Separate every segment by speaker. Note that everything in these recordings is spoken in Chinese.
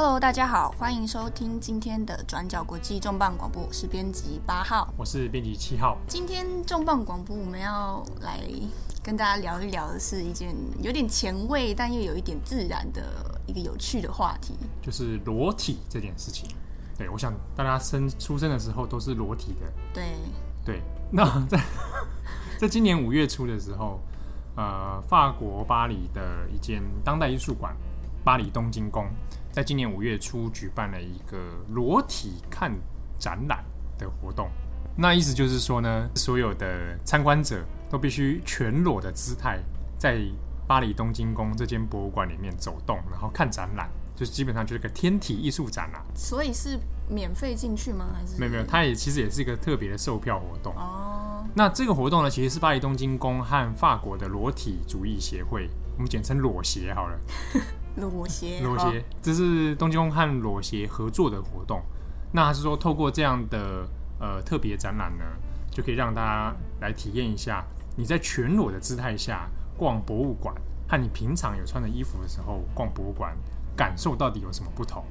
Speaker 1: Hello，大家好，欢迎收听今天的转角国际重磅广播，我是编辑八号，
Speaker 2: 我是编辑七号。
Speaker 1: 今天重磅广播我们要来跟大家聊一聊的是一件有点前卫，但又有一点自然的一个有趣的话题，
Speaker 2: 就是裸体这件事情。对，我想大家生出生的时候都是裸体的。
Speaker 1: 对
Speaker 2: 对，那在 在今年五月初的时候，呃，法国巴黎的一间当代艺术馆——巴黎东京宫。在今年五月初举办了一个裸体看展览的活动，那意思就是说呢，所有的参观者都必须全裸的姿态在巴黎东京宫这间博物馆里面走动，然后看展览，就是基本上就是个天体艺术展啦。
Speaker 1: 所以是免费进去吗？还是？
Speaker 2: 没有没有，它也其实也是一个特别的售票活动哦。那这个活动呢，其实是巴黎东京宫和法国的裸体主义协会，我们简称裸协好了。
Speaker 1: 裸鞋，
Speaker 2: 裸鞋，这是东京宫和裸鞋合作的活动。那还是说，透过这样的呃特别展览呢，就可以让大家来体验一下你在全裸的姿态下逛博物馆，和你平常有穿的衣服的时候逛博物馆，感受到底有什么不同？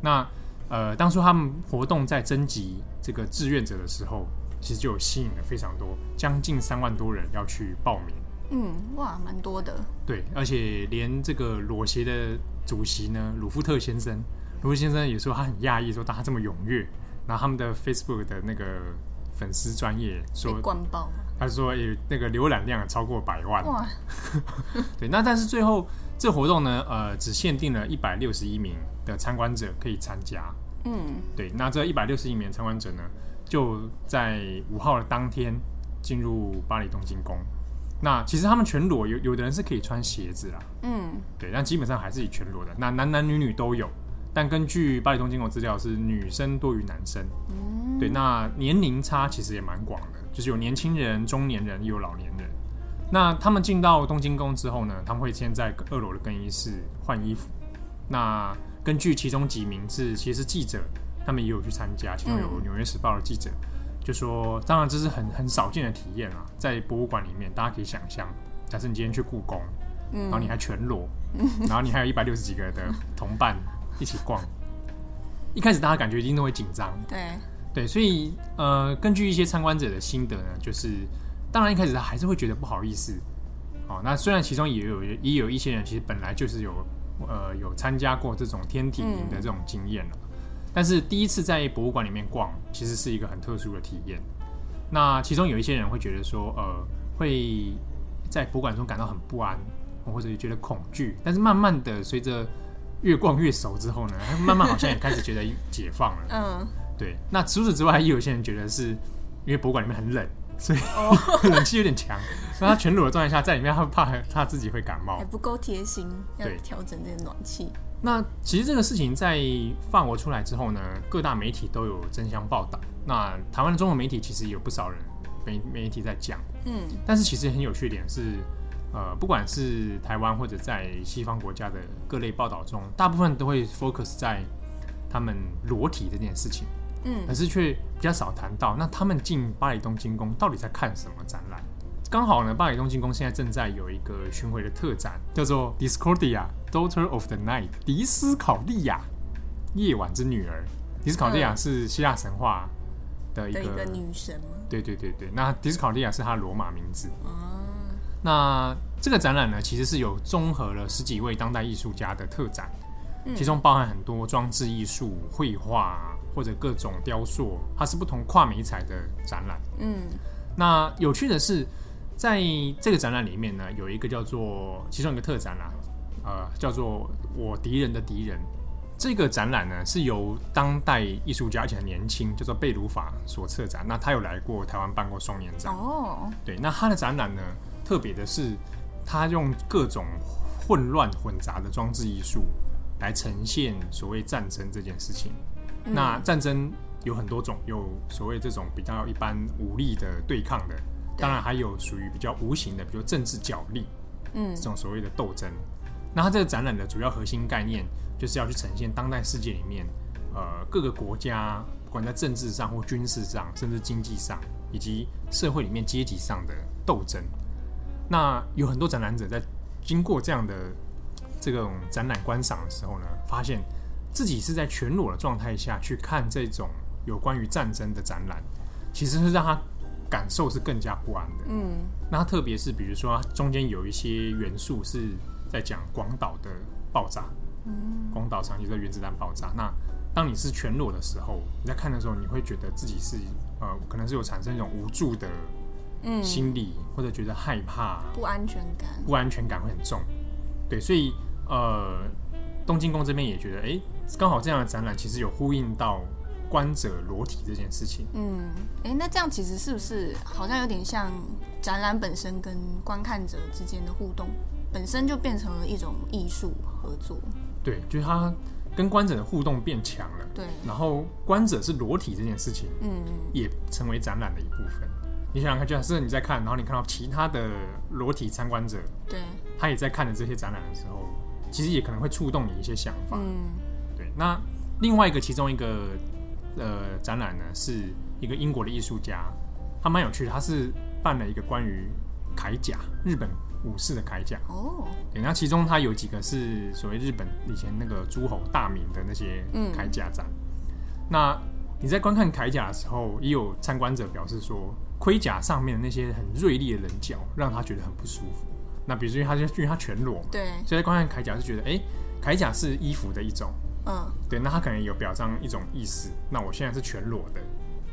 Speaker 2: 那呃，当初他们活动在征集这个志愿者的时候，其实就有吸引了非常多，将近三万多人要去报名。
Speaker 1: 嗯，哇，蛮多的。
Speaker 2: 对，而且连这个裸鞋的主席呢，鲁夫特先生，鲁夫先生也说他很讶异，说大家这么踊跃。然后他们的 Facebook 的那个粉丝专业说，
Speaker 1: 灌爆，
Speaker 2: 他说有那个浏览量超过百万。
Speaker 1: 哇，
Speaker 2: 对，那但是最后这活动呢，呃，只限定了一百六十一名的参观者可以参加。
Speaker 1: 嗯，
Speaker 2: 对，那这一百六十一名参观者呢，就在五号的当天进入巴黎东京宫。那其实他们全裸，有有的人是可以穿鞋子啦，
Speaker 1: 嗯，
Speaker 2: 对，但基本上还是以全裸的。那男男女女都有，但根据巴黎东京宫资料是女生多于男生，
Speaker 1: 嗯，
Speaker 2: 对。那年龄差其实也蛮广的，就是有年轻人、中年人，也有老年人。那他们进到东京宫之后呢，他们会先在二楼的更衣室换衣服。那根据其中几名是其实是记者，他们也有去参加，其中有《纽约时报》的记者。嗯就说，当然这是很很少见的体验啊，在博物馆里面，大家可以想象，假设你今天去故宫，嗯，然后你还全裸，嗯，然后你还有一百六十几个的同伴一起逛，一开始大家感觉一定都会紧张，
Speaker 1: 对。
Speaker 2: 对，所以呃，根据一些参观者的心得呢，就是当然一开始他还是会觉得不好意思，哦，那虽然其中也有也有一些人其实本来就是有呃有参加过这种天体营的这种经验了。嗯但是第一次在博物馆里面逛，其实是一个很特殊的体验。那其中有一些人会觉得说，呃，会在博物馆中感到很不安，或者觉得恐惧。但是慢慢的，随着越逛越熟之后呢，慢慢好像也开始觉得解放了。
Speaker 1: 嗯，
Speaker 2: 对。那除此之外，也有些人觉得是因为博物馆里面很冷，所以、哦、冷气有点强。那他全裸的状态下在里面，他怕他自己会感冒，
Speaker 1: 还不够贴心，要调整这个暖气。
Speaker 2: 那其实这个事情在法国出来之后呢，各大媒体都有争相报道。那台湾的中文媒体其实有不少人媒媒体在讲，
Speaker 1: 嗯，
Speaker 2: 但是其实很有趣点是，呃，不管是台湾或者在西方国家的各类报道中，大部分都会 focus 在他们裸体这件事情，
Speaker 1: 嗯，
Speaker 2: 可是却比较少谈到那他们进巴黎东京宫到底在看什么展览。刚好呢，巴黎东京宫现在正在有一个巡回的特展，叫做 Discordia Daughter of the Night，迪斯考利亚，夜晚之女儿。迪斯考利亚是希腊神话的一
Speaker 1: 个，女神吗？
Speaker 2: 对对对对，那迪斯考利亚是她的罗马名字。
Speaker 1: 哦。
Speaker 2: 那这个展览呢，其实是有综合了十几位当代艺术家的特展，
Speaker 1: 嗯，
Speaker 2: 其中包含很多装置艺术、绘画或者各种雕塑，它是不同跨媒材的展览。
Speaker 1: 嗯。
Speaker 2: 那有趣的是。在这个展览里面呢，有一个叫做其中一个特展啦，呃，叫做“我敌人的敌人”。这个展览呢是由当代艺术家，而且很年轻，叫做贝鲁法所策展。那他有来过台湾办过双年展
Speaker 1: 哦。
Speaker 2: 对，那他的展览呢，特别的是，他用各种混乱混杂的装置艺术来呈现所谓战争这件事情。
Speaker 1: 嗯。
Speaker 2: 那战争有很多种，有所谓这种比较一般武力的对抗的。当然还有属于比较无形的，比如政治角力，
Speaker 1: 嗯，
Speaker 2: 这种所谓的斗争。那它这个展览的主要核心概念，就是要去呈现当代世界里面，呃，各个国家不管在政治上或军事上，甚至经济上，以及社会里面阶级上的斗争。那有很多展览者在经过这样的这种展览观赏的时候呢，发现自己是在全裸的状态下去看这种有关于战争的展览，其实是让他感受是更加不安的。
Speaker 1: 嗯，
Speaker 2: 那他特别是比如说，中间有一些元素是在讲广岛的爆炸，
Speaker 1: 嗯，
Speaker 2: 广岛长期的原子弹爆炸。那当你是全裸的时候，你在看的时候，你会觉得自己是呃，可能是有产生一种无助的心理，嗯、或者觉得害怕、
Speaker 1: 不安全感，
Speaker 2: 不安全感会很重。对，所以呃，东京宫这边也觉得，哎，刚好这样的展览其实有呼应到观者裸体这件事情。
Speaker 1: 嗯，哎，那这样其实是不是好像有点像展览本身跟观看者之间的互动，本身就变成了一种艺术合作？
Speaker 2: 对，就是它跟观者的互动变强了。
Speaker 1: 对，
Speaker 2: 然后观者是裸体这件事情，嗯，也成为展览的一部分。你想想看，就像是你在看，然后你看到其他的裸体参观者，
Speaker 1: 对，
Speaker 2: 他也在看着这些展览的时候，其实也可能会触动你一些想法。
Speaker 1: 嗯，
Speaker 2: 对。那另外一个其中一个呃展览呢，是一个英国的艺术家，他蛮有趣的，他是办了一个关于铠甲，日本武士的铠甲。
Speaker 1: 哦，
Speaker 2: 对。那其中他有几个是所谓日本以前那个诸侯大名的那些铠甲展。嗯、那你在观看铠甲的时候，也有参观者表示说，盔甲上面的那些很锐利的棱角，让他觉得很不舒服。那比如说，因为他就因为他全裸
Speaker 1: 嘛，对，
Speaker 2: 所以在观看铠甲是觉得，哎、欸，铠甲是衣服的一种，
Speaker 1: 嗯，
Speaker 2: 对，那他可能有表彰一种意思。那我现在是全裸的，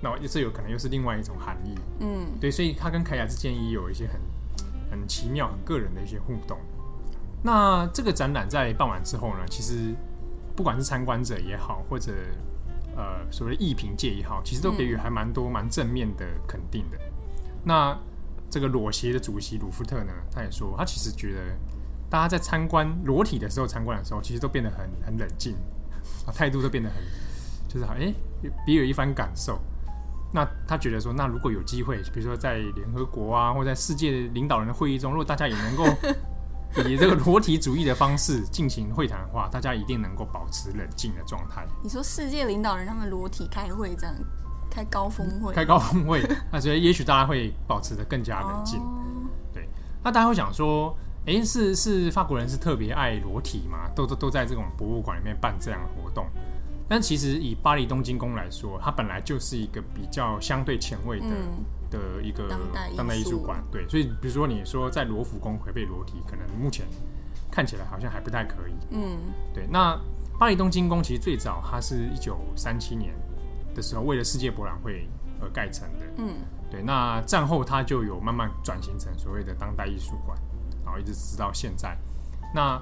Speaker 2: 那这有可能又是另外一种含义，
Speaker 1: 嗯，
Speaker 2: 对，所以他跟铠甲之间也有一些很很奇妙、很个人的一些互动。那这个展览在办完之后呢，其实不管是参观者也好，或者呃，所谓的艺评界也好，其实都给予还蛮多蛮、嗯、正面的肯定的。那这个裸协的主席鲁夫特呢，他也说，他其实觉得大家在参观裸体的时候参观的时候，其实都变得很很冷静，啊，态度都变得很，就是好，哎，别有一番感受。那他觉得说，那如果有机会，比如说在联合国啊，或在世界领导人的会议中，如果大家也能够。以这个裸体主义的方式进行会谈的话，大家一定能够保持冷静的状态。
Speaker 1: 你说世界领导人他们裸体开会这样，开高峰会，
Speaker 2: 开高峰会，那所以也许大家会保持的更加冷静。哦、对，那大家会想说，哎、欸，是是法国人是特别爱裸体嘛？都都都在这种博物馆里面办这样的活动。但其实以巴黎东京宫来说，它本来就是一个比较相对前卫的。嗯的一个当代艺术馆，对，所以比如说你说在罗浮宫可不可以裸体，可能目前看起来好像还不太可以。
Speaker 1: 嗯，
Speaker 2: 对。那巴黎东京宫其实最早它是一九三七年的时候为了世界博览会而盖成的。
Speaker 1: 嗯，
Speaker 2: 对。那战后它就有慢慢转型成所谓的当代艺术馆，然后一直直到现在。那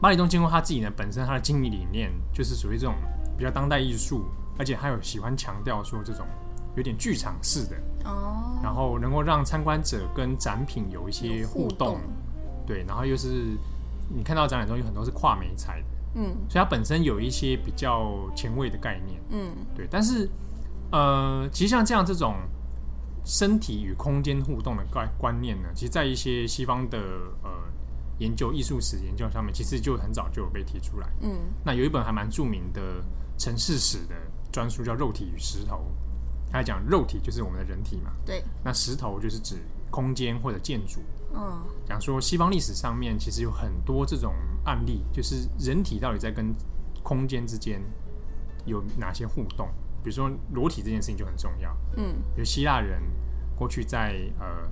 Speaker 2: 巴黎东经过他自己呢本身他的经营理念就是属于这种比较当代艺术，而且还有喜欢强调说这种。有点剧场式的
Speaker 1: 哦，
Speaker 2: 然后能够让参观者跟展品有一些互动，
Speaker 1: 互动，
Speaker 2: 对，然后又是你看到展览中有很多是跨媒材的，
Speaker 1: 嗯，
Speaker 2: 所以它本身有一些比较前卫的概念，
Speaker 1: 嗯，
Speaker 2: 对，但是呃，其实像这样这种身体与空间互动的概观念呢，其实，在一些西方的呃研究艺术史研究上面，其实就很早就有被提出来，
Speaker 1: 嗯，
Speaker 2: 那有一本还蛮著名的城市史的专书叫《肉体与石头》。它讲肉体就是我们的人体嘛，
Speaker 1: 对。
Speaker 2: 那石头就是指空间或者建筑。
Speaker 1: 嗯。
Speaker 2: 讲说西方历史上面其实有很多这种案例，就是人体到底在跟空间之间有哪些互动？比如说裸体这件事情就很重要。
Speaker 1: 嗯。
Speaker 2: 比如希腊人过去在呃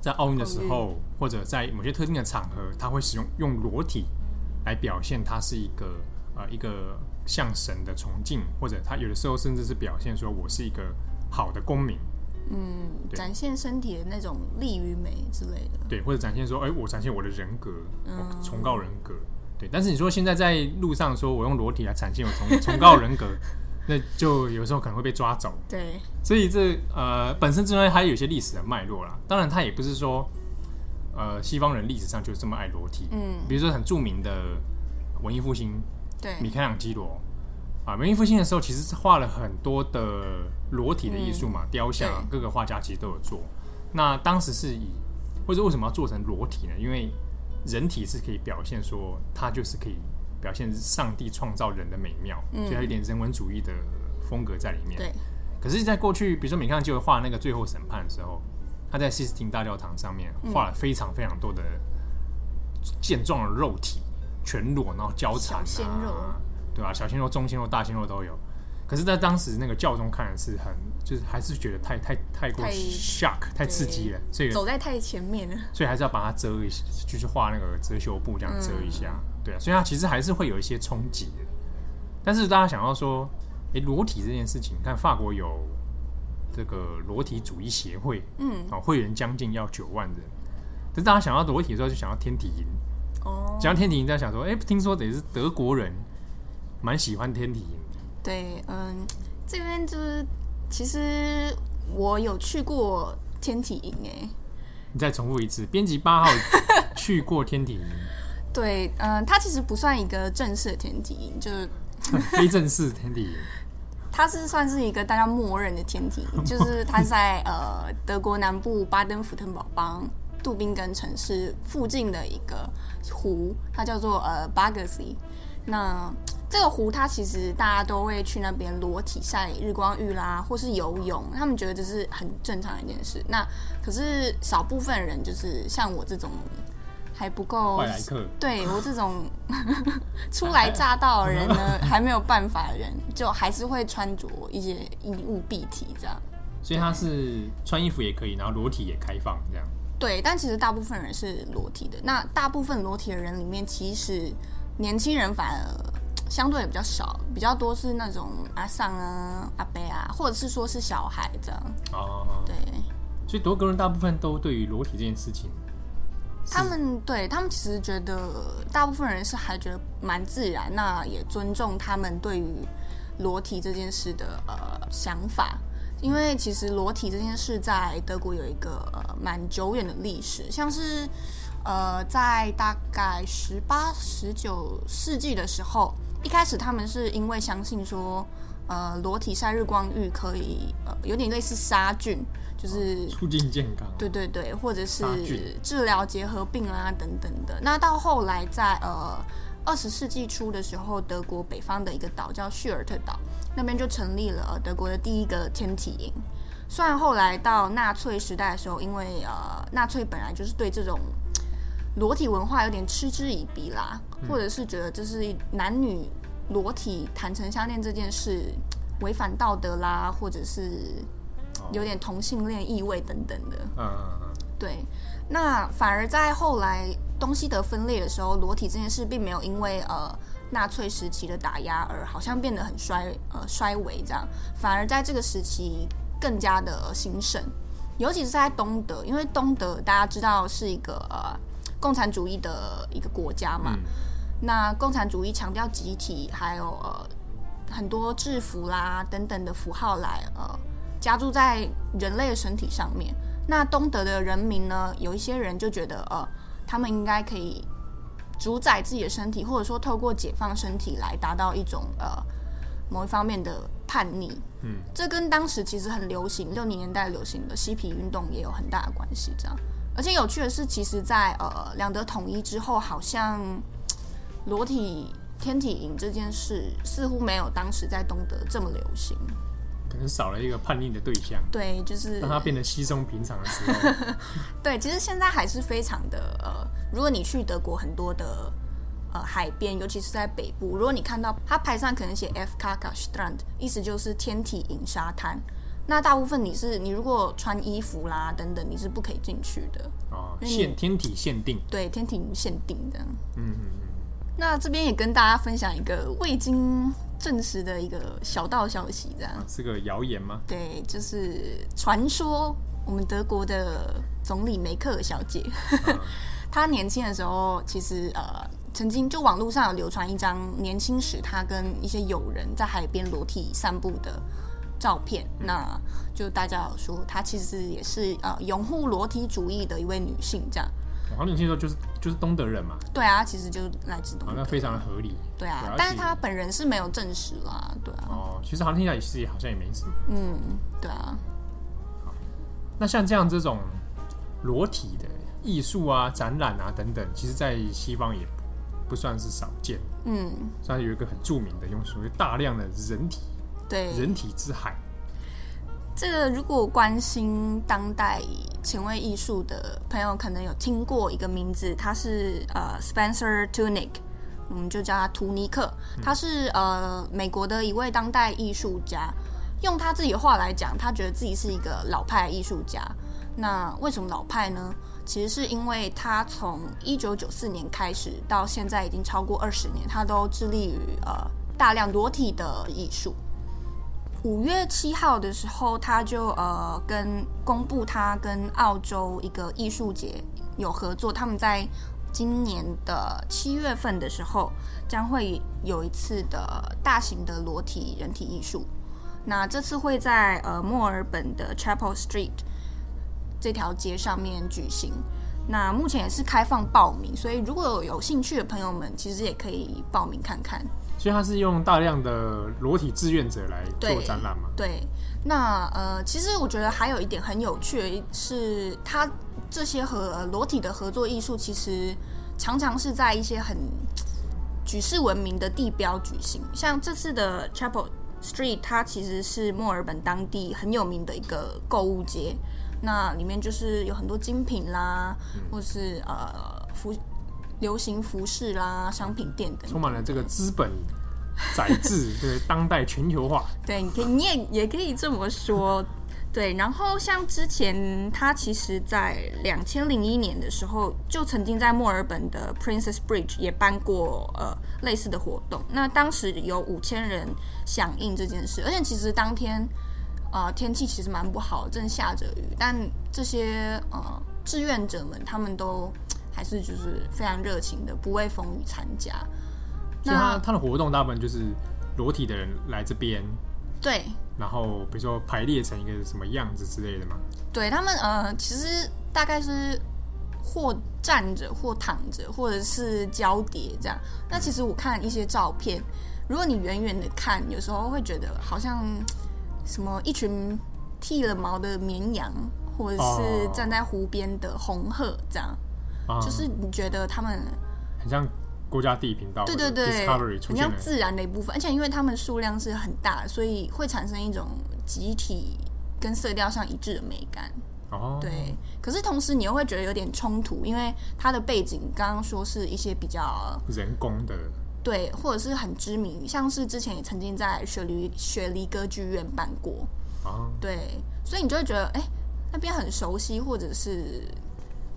Speaker 2: 在奥运的时候，或者在某些特定的场合，他会使用用裸体来表现他是一个呃一个。向神的崇敬，或者他有的时候甚至是表现说我是一个好的公民，
Speaker 1: 嗯，展现身体的那种力与美之类的，
Speaker 2: 对，或者展现说，哎、欸，我展现我的人格，
Speaker 1: 嗯、
Speaker 2: 我崇高人格，对。但是你说现在在路上说我用裸体来展现我崇 崇高人格，那就有时候可能会被抓走，
Speaker 1: 对。
Speaker 2: 所以这呃本身之外还有一些历史的脉络啦。当然，他也不是说呃西方人历史上就这么爱裸体，
Speaker 1: 嗯，
Speaker 2: 比如说很著名的文艺复兴。
Speaker 1: 对
Speaker 2: 米开朗基罗啊，文艺复兴的时候其实是画了很多的裸体的艺术嘛，嗯、雕像，各个画家其实都有做。那当时是以，或者为什么要做成裸体呢？因为人体是可以表现说，它就是可以表现上帝创造人的美妙，嗯、所以它有点人文主义的风格在里面。
Speaker 1: 对。
Speaker 2: 可是，在过去，比如说米开朗基罗画那个《最后审判》的时候，他在西斯廷大教堂上面画了非常非常多的健壮的肉体。全裸，然后交缠啊，对吧、啊？小鲜肉、中鲜肉、大鲜肉都有。可是，在当时那个教宗看的是很，就是还是觉得太太太过 shock，太，太刺激了，所以
Speaker 1: 走在太前面了，
Speaker 2: 所以还是要把它遮一下，就是画那个遮羞布这样遮一下，嗯、对啊，所以它其实还是会有一些冲击的。但是大家想要说，哎、欸，裸体这件事情，你看法国有这个裸体主义协会，嗯，啊，会员将近要九万人。但是大家想要裸体的时候，就想要天体营，哦，讲到天体营，在想说，哎、欸，听说得是德国人蛮喜欢天体营。
Speaker 1: 对，嗯，这边就是其实我有去过天体营诶。
Speaker 2: 你再重复一次，编辑八号去过天体营。
Speaker 1: 对，嗯，它其实不算一个正式的天体营，就是
Speaker 2: 非正式天体营。
Speaker 1: 它是算是一个大家默认的天体营，就是它在呃德国南部巴登符腾堡邦杜宾根城市附近的一个湖，它叫做呃巴格西。那这个湖，它其实大家都会去那边裸体晒日光浴啦，或是游泳，他们觉得这是很正常的一件事。那可是少部分人，就是像我这种还不够，
Speaker 2: 外来客，
Speaker 1: 对我这种 初来乍到的人呢，还没有办法的人，就还是会穿着一些衣物蔽体这样。
Speaker 2: 所以他是穿衣服也可以，然后裸体也开放这样。
Speaker 1: 对，但其实大部分人是裸体的。那大部分裸体的人里面，其实年轻人反而。相对也比较少，比较多是那种阿桑啊、阿伯啊，或者是说是小孩这样。哦，对。
Speaker 2: 所以德国人大部分都对于裸体这件事情，
Speaker 1: 他们对他们其实觉得，大部分人是还觉得蛮自然，那也尊重他们对于裸体这件事的呃想法。因为其实裸体这件事在德国有一个呃蛮久远的历史，像是呃在大概十八、十九世纪的时候。一开始他们是因为相信说，呃，裸体晒日光浴可以，呃，有点类似杀菌，就是
Speaker 2: 促进健康。
Speaker 1: 对对对，或者是治疗结核病啊等等的。那到后来在呃二十世纪初的时候，德国北方的一个岛叫叙尔特岛，那边就成立了德国的第一个天体营。虽然后来到纳粹时代的时候，因为呃纳粹本来就是对这种。裸体文化有点嗤之以鼻啦，或者是觉得就是男女裸体坦诚相恋这件事违反道德啦，或者是有点同性恋意味等等的。嗯，对。那反而在后来东西德分裂的时候，裸体这件事并没有因为呃纳粹时期的打压而好像变得很衰呃衰微这样，反而在这个时期更加的兴盛，尤其是在东德，因为东德大家知道是一个呃。共产主义的一个国家嘛，嗯、那共产主义强调集体，还有呃很多制服啦等等的符号来呃加注在人类的身体上面。那东德的人民呢，有一些人就觉得呃他们应该可以主宰自己的身体，或者说透过解放身体来达到一种呃某一方面的叛逆。嗯，这跟当时其实很流行六零年代流行的嬉皮运动也有很大的关系，这样。而且有趣的是，其实在，在呃两德统一之后，好像裸体天体营这件事似乎没有当时在东德这么流行，
Speaker 2: 可能少了一个叛逆的对象。
Speaker 1: 对，就是
Speaker 2: 让它变得稀松平常的时候。
Speaker 1: 对，其实现在还是非常的呃，如果你去德国很多的呃海边，尤其是在北部，如果你看到它牌上可能写 “F. Kaka Strand，意思就是天体营沙滩。那大部分你是你如果穿衣服啦等等，你是不可以进去的
Speaker 2: 哦。限天体限定，
Speaker 1: 对天体限定的。嗯嗯嗯。那这边也跟大家分享一个未经证实的一个小道消息，这样
Speaker 2: 是个谣言吗？
Speaker 1: 对，就是传说我们德国的总理梅克尔小姐，她年轻的时候其实呃曾经就网络上有流传一张年轻时她跟一些友人在海边裸体散步的。照片，那就大家有说，她其实也是呃拥护裸体主义的一位女性，这样。
Speaker 2: 好，你听说就是就是东德人嘛？
Speaker 1: 对啊，其实就来自东德，
Speaker 2: 那非常的合理。
Speaker 1: 对啊，但是她本人是没有证实啦，对啊。
Speaker 2: 哦，其实好像听起来也好像也没什么。
Speaker 1: 嗯，对啊。
Speaker 2: 好，那像这样这种裸体的艺术啊、展览啊等等，其实在西方也不算是少见。嗯，算是有一个很著名的，用属于大量的人体。
Speaker 1: 对，
Speaker 2: 人体之海。
Speaker 1: 这个如果关心当代前卫艺术的朋友，可能有听过一个名字，他是呃 Spencer Tunick，我们就叫他图尼克。他是呃美国的一位当代艺术家，用他自己的话来讲，他觉得自己是一个老派艺术家。那为什么老派呢？其实是因为他从一九九四年开始到现在已经超过二十年，他都致力于呃大量裸体的艺术。五月七号的时候，他就呃跟公布他跟澳洲一个艺术节有合作，他们在今年的七月份的时候将会有一次的大型的裸体人体艺术。那这次会在呃墨尔本的 Chapel Street 这条街上面举行。那目前也是开放报名，所以如果有兴趣的朋友们，其实也可以报名看看。
Speaker 2: 所以他是用大量的裸体志愿者来做展览吗？
Speaker 1: 对，那呃，其实我觉得还有一点很有趣的是，他这些和裸体的合作艺术，其实常常是在一些很举世闻名的地标举行。像这次的 Chapel Street，它其实是墨尔本当地很有名的一个购物街，那里面就是有很多精品啦，嗯、或是呃服。流行服饰啦，商品店等，
Speaker 2: 充满了这个资本宰制，对当代全球化。
Speaker 1: 对，你可以，你也也可以这么说。对，然后像之前他其实，在两千零一年的时候，就曾经在墨尔本的 Princess Bridge 也办过呃类似的活动。那当时有五千人响应这件事，而且其实当天呃天气其实蛮不好，正下着雨，但这些呃志愿者们他们都。还是就是非常热情的，不畏风雨参加。
Speaker 2: 那他他的活动大部分就是裸体的人来这边，
Speaker 1: 对。
Speaker 2: 然后比如说排列成一个什么样子之类的嘛。
Speaker 1: 对他们呃，其实大概是或站着，或躺着，或者是交叠这样。那其实我看一些照片，如果你远远的看，有时候会觉得好像什么一群剃了毛的绵羊，或者是站在湖边的红鹤这样。就是你觉得他们
Speaker 2: 很像国家地理频道，
Speaker 1: 对对对，很像自然的一部分，而且因为他们数量是很大，所以会产生一种集体跟色调上一致的美感。哦，对。可是同时你又会觉得有点冲突，因为它的背景刚刚说是一些比较
Speaker 2: 人工的，
Speaker 1: 对，或者是很知名，像是之前也曾经在雪梨雪梨歌剧院办过。啊，对，所以你就会觉得，哎，那边很熟悉，或者是。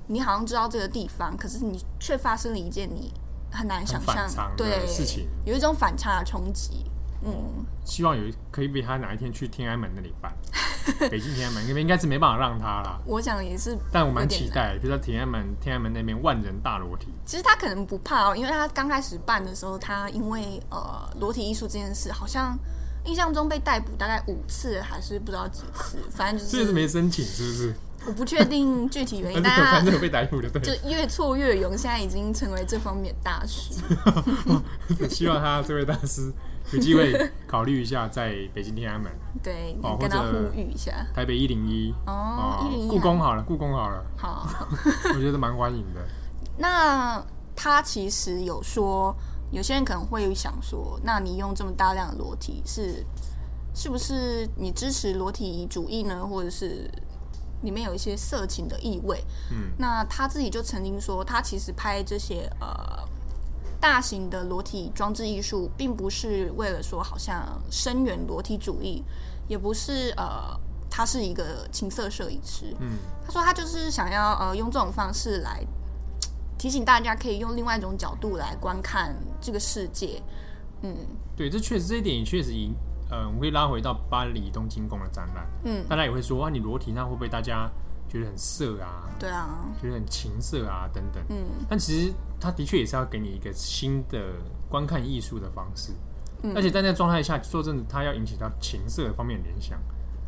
Speaker 1: 你好像知道这个地方，可是你却发生了一件你很难想象对
Speaker 2: 事情，
Speaker 1: 有一种反差的冲击。嗯，
Speaker 2: 希望有可以比他哪一天去天安门那里办，北京天安门那边应该是没办法让他啦。
Speaker 1: 我想也是，
Speaker 2: 但我蛮期待，比如说天安门，天安门那边万人大裸体。
Speaker 1: 其实他可能不怕哦，因为他刚开始办的时候，他因为呃裸体艺术这件事，好像印象中被逮捕大概五次，还是不知道几次，反正就是
Speaker 2: 没申请，是不是？
Speaker 1: 我不确定具体原因，但他就越挫越勇，现在已经成为这方面大师。
Speaker 2: 希望他这位大师有机会考虑一下，在北京天安门，
Speaker 1: 对，你跟他呼吁一下。
Speaker 2: 台北一零一
Speaker 1: 哦，一零一，
Speaker 2: 故宫好了，故宫好了，
Speaker 1: 好，
Speaker 2: 我觉得蛮欢迎的。
Speaker 1: 那他其实有说，有些人可能会想说，那你用这么大量的裸体，是是不是你支持裸体主义呢？或者是？里面有一些色情的意味，嗯，那他自己就曾经说，他其实拍这些呃大型的裸体装置艺术，并不是为了说好像声援裸体主义，也不是呃他是一个情色摄影师，嗯，他说他就是想要呃用这种方式来提醒大家，可以用另外一种角度来观看这个世界，嗯，
Speaker 2: 对，这确实这一点也确实赢。呃，我们会拉回到巴黎东京宫的展览，嗯，大家也会说啊，你裸体那会不会大家觉得很色啊？
Speaker 1: 对啊，
Speaker 2: 觉得很情色啊等等，嗯，但其实他的确也是要给你一个新的观看艺术的方式，嗯，而且在那个状态下，说真的，他要引起到情色方面的联想，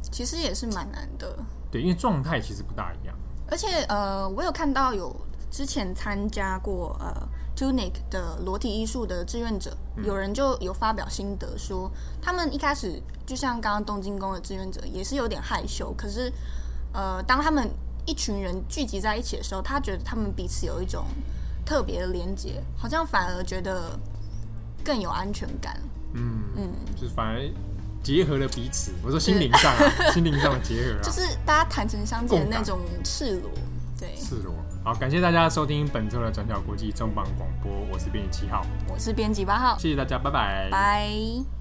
Speaker 1: 其实也是蛮难的，
Speaker 2: 对，因为状态其实不大一样，
Speaker 1: 而且呃，我有看到有之前参加过呃。Tunic 的裸体艺术的志愿者，有人就有发表心得说，他们一开始就像刚刚东京宫的志愿者，也是有点害羞。可是，呃，当他们一群人聚集在一起的时候，他觉得他们彼此有一种特别的连接，好像反而觉得更有安全感。
Speaker 2: 嗯嗯，就是反而结合了彼此。我说心灵上、啊，心灵上的结合、啊，
Speaker 1: 就是大家坦诚相见的那种赤裸。对，
Speaker 2: 赤裸。好，感谢大家收听本周的转角国际重磅广播，我是编辑七号，
Speaker 1: 我是编辑八号，
Speaker 2: 谢谢大家，拜拜，
Speaker 1: 拜。